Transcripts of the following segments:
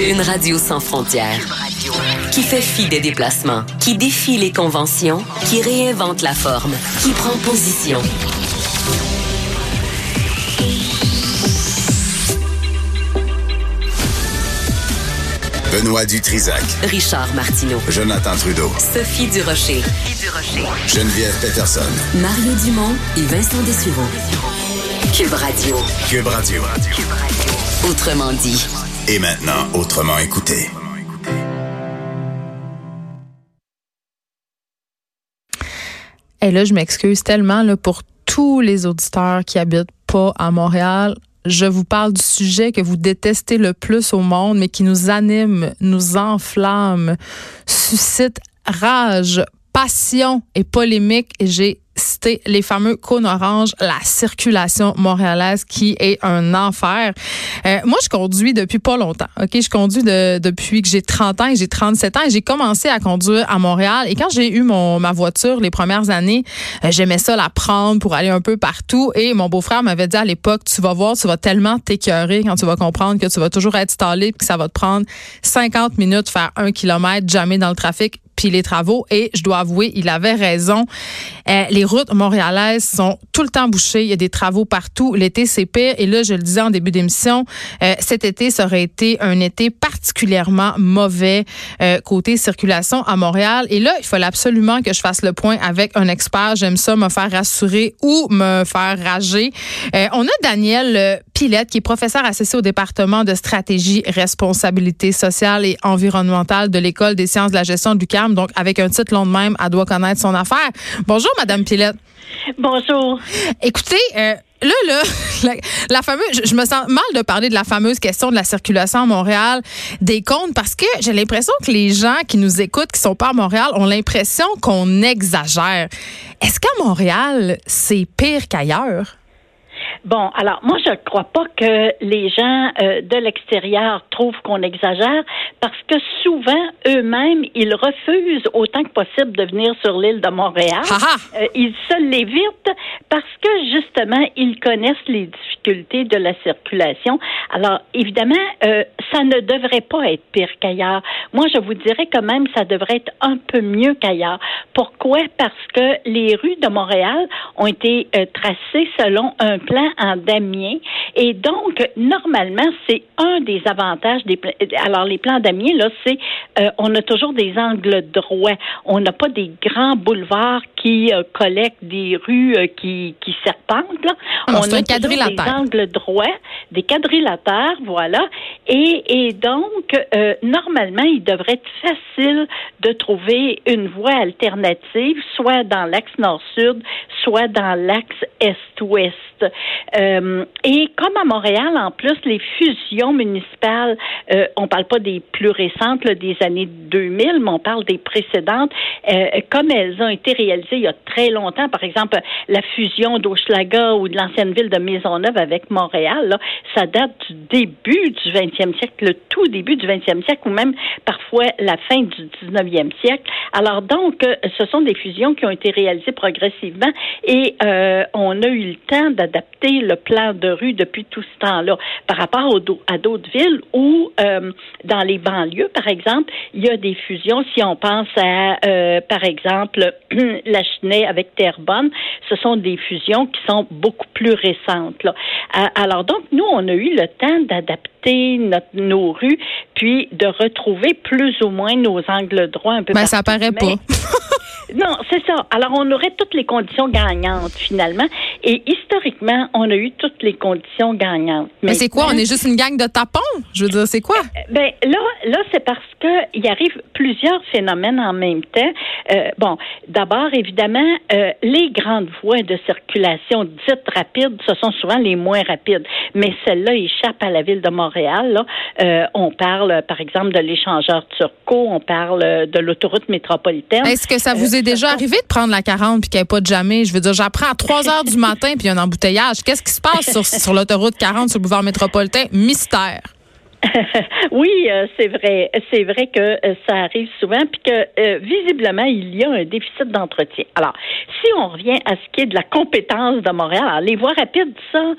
Une radio sans frontières. Qui fait fi des déplacements, qui défie les conventions, qui réinvente la forme, qui prend position. Benoît Dutrisac. Richard Martineau. Jonathan Trudeau. Sophie Durocher. Geneviève Peterson. Mario Dumont et Vincent Dessureau. Cube Radio. Cube Radio. Autrement dit. Et maintenant, autrement écouté. Et là, je m'excuse tellement pour tous les auditeurs qui habitent pas à Montréal. Je vous parle du sujet que vous détestez le plus au monde, mais qui nous anime, nous enflamme, suscite rage, passion et polémique. Et j'ai cité les fameux cônes orange, la circulation montréalaise qui est un enfer. Euh, moi, je conduis depuis pas longtemps. OK, je conduis de, depuis que j'ai 30 ans et j'ai 37 ans et j'ai commencé à conduire à Montréal et quand j'ai eu mon ma voiture les premières années, euh, j'aimais ça la prendre pour aller un peu partout et mon beau-frère m'avait dit à l'époque, tu vas voir, tu vas tellement t'écœurer quand tu vas comprendre que tu vas toujours être stallé que ça va te prendre 50 minutes faire un kilomètre jamais dans le trafic puis les travaux. Et je dois avouer, il avait raison. Euh, les routes montréalaises sont tout le temps bouchées. Il y a des travaux partout. L'été, c'est pire. Et là, je le disais en début d'émission, euh, cet été, ça aurait été un été particulièrement mauvais euh, côté circulation à Montréal. Et là, il fallait absolument que je fasse le point avec un expert. J'aime ça, me faire rassurer ou me faire rager. On a Daniel Pilette, qui est professeur associé au département de stratégie, responsabilité sociale et environnementale de l'École des sciences de la gestion du CAM. Donc, avec un titre long de même, elle doit connaître son affaire. Bonjour, Madame Pilette. Bonjour. Écoutez, euh, là, là, la, la fameuse, je, je me sens mal de parler de la fameuse question de la circulation à Montréal des comptes parce que j'ai l'impression que les gens qui nous écoutent, qui sont pas à Montréal, ont l'impression qu'on exagère. Est-ce qu'à Montréal, c'est pire qu'ailleurs? Bon, alors moi je ne crois pas que les gens euh, de l'extérieur trouvent qu'on exagère parce que souvent eux-mêmes ils refusent autant que possible de venir sur l'île de Montréal. Euh, ils se l'évitent parce que justement ils connaissent les difficultés de la circulation. Alors évidemment, euh, ça ne devrait pas être pire qu'ailleurs. Moi je vous dirais quand même ça devrait être un peu mieux qu'ailleurs. Pourquoi? Parce que les rues de Montréal ont été euh, tracées selon un plan en damier. Et donc, normalement, c'est un des avantages des pla- Alors, les plans damier, là, c'est euh, on a toujours des angles droits. On n'a pas des grands boulevards qui euh, collectent des rues euh, qui, qui serpentent. Là. On a un toujours quadrilatère. Des angles droits, des quadrilatères, voilà. Et, donc, euh, normalement, il devrait être facile de trouver une voie alternative, soit dans l'axe nord-sud, soit dans l'axe est-ouest. Euh, et comme à Montréal, en plus, les fusions municipales, euh, on parle pas des plus récentes, des années 2000, mais on parle des précédentes, comme elles ont été réalisées il y a très longtemps, par exemple, la fusion d'Hochelaga ou de l'ancienne ville de Maisonneuve avec Montréal, ça date du début du 20e siècle, le tout début du 20e siècle, ou même parfois la fin du 19e siècle. Alors donc, euh, ce sont des fusions qui ont été réalisées progressivement et euh, on a eu le temps d'adapter le plan de rue depuis tout ce temps-là par rapport à d'autres villes où, euh, dans les banlieues, par exemple, il y a des fusions. Si on pense à, par exemple, la Chenet avec Terrebonne, ce sont des fusions qui sont beaucoup plus récentes. À- Alors donc, nous, on a eu le temps d'adapter notre- nos rues, puis de retrouver plus ou moins nos angles droits un peu Ben, ça paraît Mais- pas. non, c'est ça. Alors, on aurait toutes les conditions gagnantes, finalement. Et historiquement, on a eu toutes les conditions gagnantes. Mais c'est quoi? On est juste une gang de tapons? Je veux dire, c'est quoi? ben là, là, c'est parce que il arrive plusieurs phénomènes en même temps. Euh, bon, d'abord, évidemment, euh, les grandes voies de circulation dites rapides, ce sont souvent les moins rapides. Mais celles-là échappent à la ville de Montréal. Là. Euh, on parle, par exemple, de l'échangeur Turco, on parle euh, de l'autoroute métropolitaine. Est-ce que ça vous Euh, est déjà arrivé de prendre la 40 puis qu'il n'y pas de jamais? Je veux dire, j'apprends à 3 heures du matin puis il y a un embouteillage. Qu'est-ce qui se passe sur, sur l'autoroute 40 sur le boulevard métropolitain? Mystère. oui, euh, c'est vrai. C'est vrai que euh, ça arrive souvent, puis que euh, visiblement, il y a un déficit d'entretien. Alors, si on revient à ce qui est de la compétence de Montréal, les voies rapides, ça,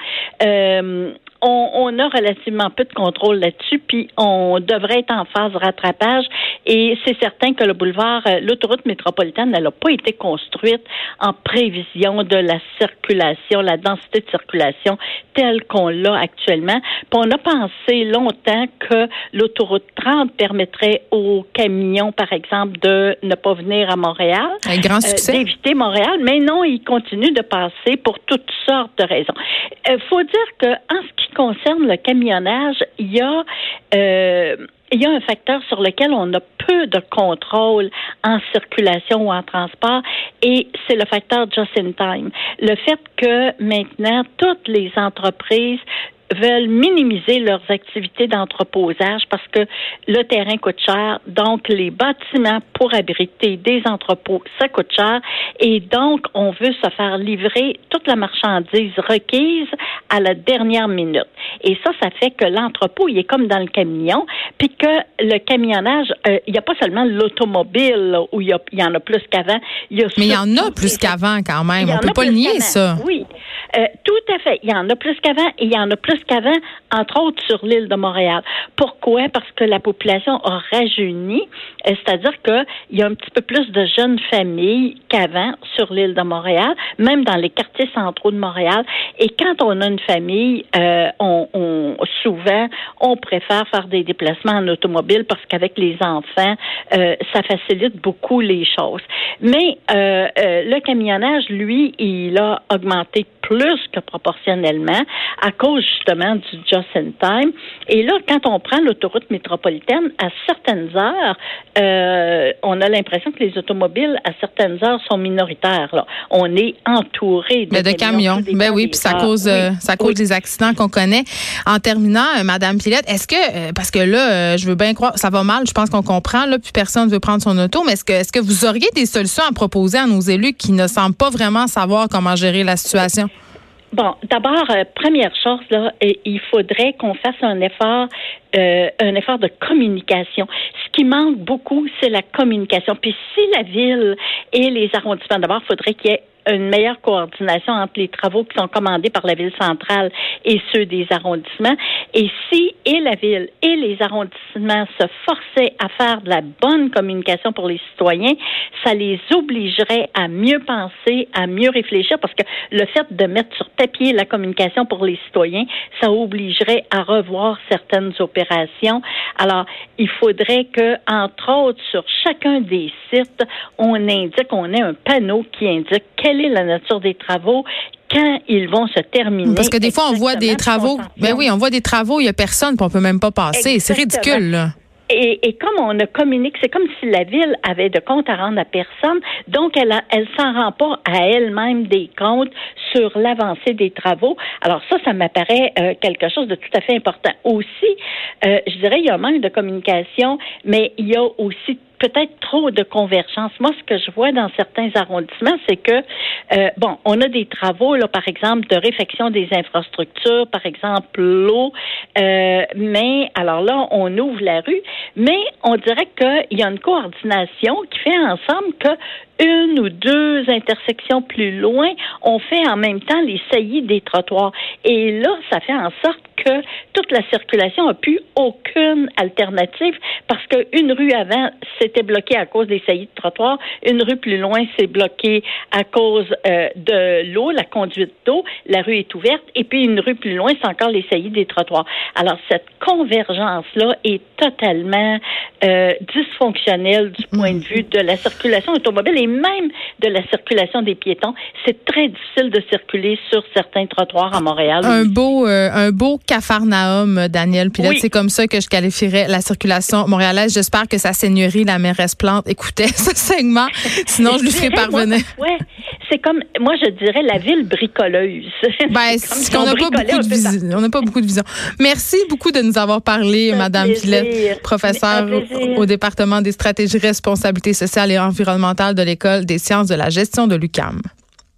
on, a relativement peu de contrôle là-dessus, puis on devrait être en phase rattrapage. Et c'est certain que le boulevard, euh, l'autoroute métropolitaine, elle n'a pas été construite en prévision de la circulation, la densité de circulation telle qu'on l'a actuellement. Puis on a pensé longtemps que l'autoroute 30 permettrait aux camions, par exemple, de ne pas venir à Montréal. Un grand euh. D'éviter Montréal. Mais non, ils continuent de passer pour toutes sortes de raisons. Il euh, faut dire que en ce qui concerne le camionnage, il y a euh, il y a un facteur sur lequel on a peu de contrôle en circulation ou en transport et c'est le facteur just in time. Le fait que maintenant toutes les entreprises veulent minimiser leurs activités d'entreposage parce que le terrain coûte cher, donc les bâtiments pour abriter des entrepôts, ça coûte cher, et donc on veut se faire livrer toute la marchandise requise à la dernière minute. Et ça, ça fait que l'entrepôt, il est comme dans le camion, puis que le camionnage, euh, il n'y a pas seulement l'automobile où il y, y, en a plus qu'avant. Mais il y en a plus qu'avant quand même. On peut pas le nier, ça. Oui, euh, tout à fait. Il y en a plus qu'avant et il y en a plus qu'avant, entre autres sur l'île de Montréal. Pourquoi? Parce que la population a rajeuni, euh, c'est-à-dire qu'il y a un petit peu plus de jeunes familles qu'avant sur l'île de Montréal, même dans les quartiers centraux de Montréal. Et quand on a une famille, euh, souvent, on préfère faire des déplacements en automobile parce qu'avec les enfants, euh, ça facilite beaucoup les choses. Mais le camionnage, lui, il a augmenté plus que proportionnellement à cause justement du just in time. Et là, quand on prend l'autoroute métropolitaine, à certaines heures, euh, on a l'impression que les automobiles à certaines heures sont minoritaires. Là. On est entouré de, de camions. Ben oui, puis ça cause euh, ça cause des accidents qu'on connaît. En terminant, euh, Madame Pilette, est-ce que parce que là, je veux bien croire, ça va mal, je pense qu'on comprend là, puis personne ne veut prendre son auto, mais est-ce que est-ce que vous auriez des solutions à proposer à nos élus qui ne semblent pas vraiment savoir comment gérer la situation? Bon, d'abord, euh, première chose, là, il faudrait qu'on fasse un effort, euh, un effort de communication. Ce qui manque beaucoup, c'est la communication. Puis si la ville et les arrondissements, d'abord, il faudrait qu'il y ait une meilleure coordination entre les travaux qui sont commandés par la ville centrale et ceux des arrondissements. Et si et la ville et les arrondissements se forçaient à faire de la bonne communication pour les citoyens, ça les obligerait à mieux penser, à mieux réfléchir, parce que le fait de mettre sur papier la communication pour les citoyens, ça obligerait à revoir certaines opérations. Alors, il faudrait que, entre autres, sur chacun des sites, on indique, on ait un panneau qui indique quelle est la nature des travaux, quand ils vont se terminer. Parce que des fois, on voit des travaux. Ben oui, on voit des travaux, il n'y a personne, puis on peut même pas passer. C'est ridicule, là. Et, et, comme on ne communique, c'est comme si la ville avait de comptes à rendre à personne, donc elle a, elle s'en rend pas à elle-même des comptes sur l'avancée des travaux. Alors ça, ça m'apparaît euh, quelque chose de tout à fait important. Aussi, euh, je dirais, il y a un manque de communication, mais il y a aussi peut-être trop de convergence. Moi, ce que je vois dans certains arrondissements, c'est que, euh, bon, on a des travaux, là, par exemple, de réfection des infrastructures, par exemple l'eau, euh, mais alors là, on ouvre la rue, mais on dirait qu'il y a une coordination qui fait ensemble que une ou deux intersections plus loin, on fait en même temps les saillies des trottoirs. Et là, ça fait en sorte que toute la circulation n'a plus aucune alternative parce qu'une rue avant s'était bloquée à cause des saillies de trottoir, une rue plus loin s'est bloquée à cause euh, de l'eau, la conduite d'eau, la rue est ouverte, et puis une rue plus loin, c'est encore les saillies des trottoirs. Alors cette convergence-là est totalement euh, dysfonctionnelle du point de vue de la circulation automobile et même de la circulation des piétons. C'est très difficile de circuler sur certains trottoirs à Montréal. Un beau, euh, un beau Cafarnaum, Daniel Pilote. C'est comme ça que je qualifierais la circulation montréalaise. J'espère que sa seigneurie, la mairesse Plante, écoutait ce segment. Sinon, je lui ferai parvenir. Ouais, c'est comme, moi, je dirais la ville bricoleuse. Ben, c'est qu'on n'a pas beaucoup de vision. On n'a pas beaucoup de vision. Merci beaucoup de nous avoir parlé, Madame Pilette, professeure au, département des stratégies responsabilité sociale et environnementale de l'École des sciences de la gestion de l'UCAM.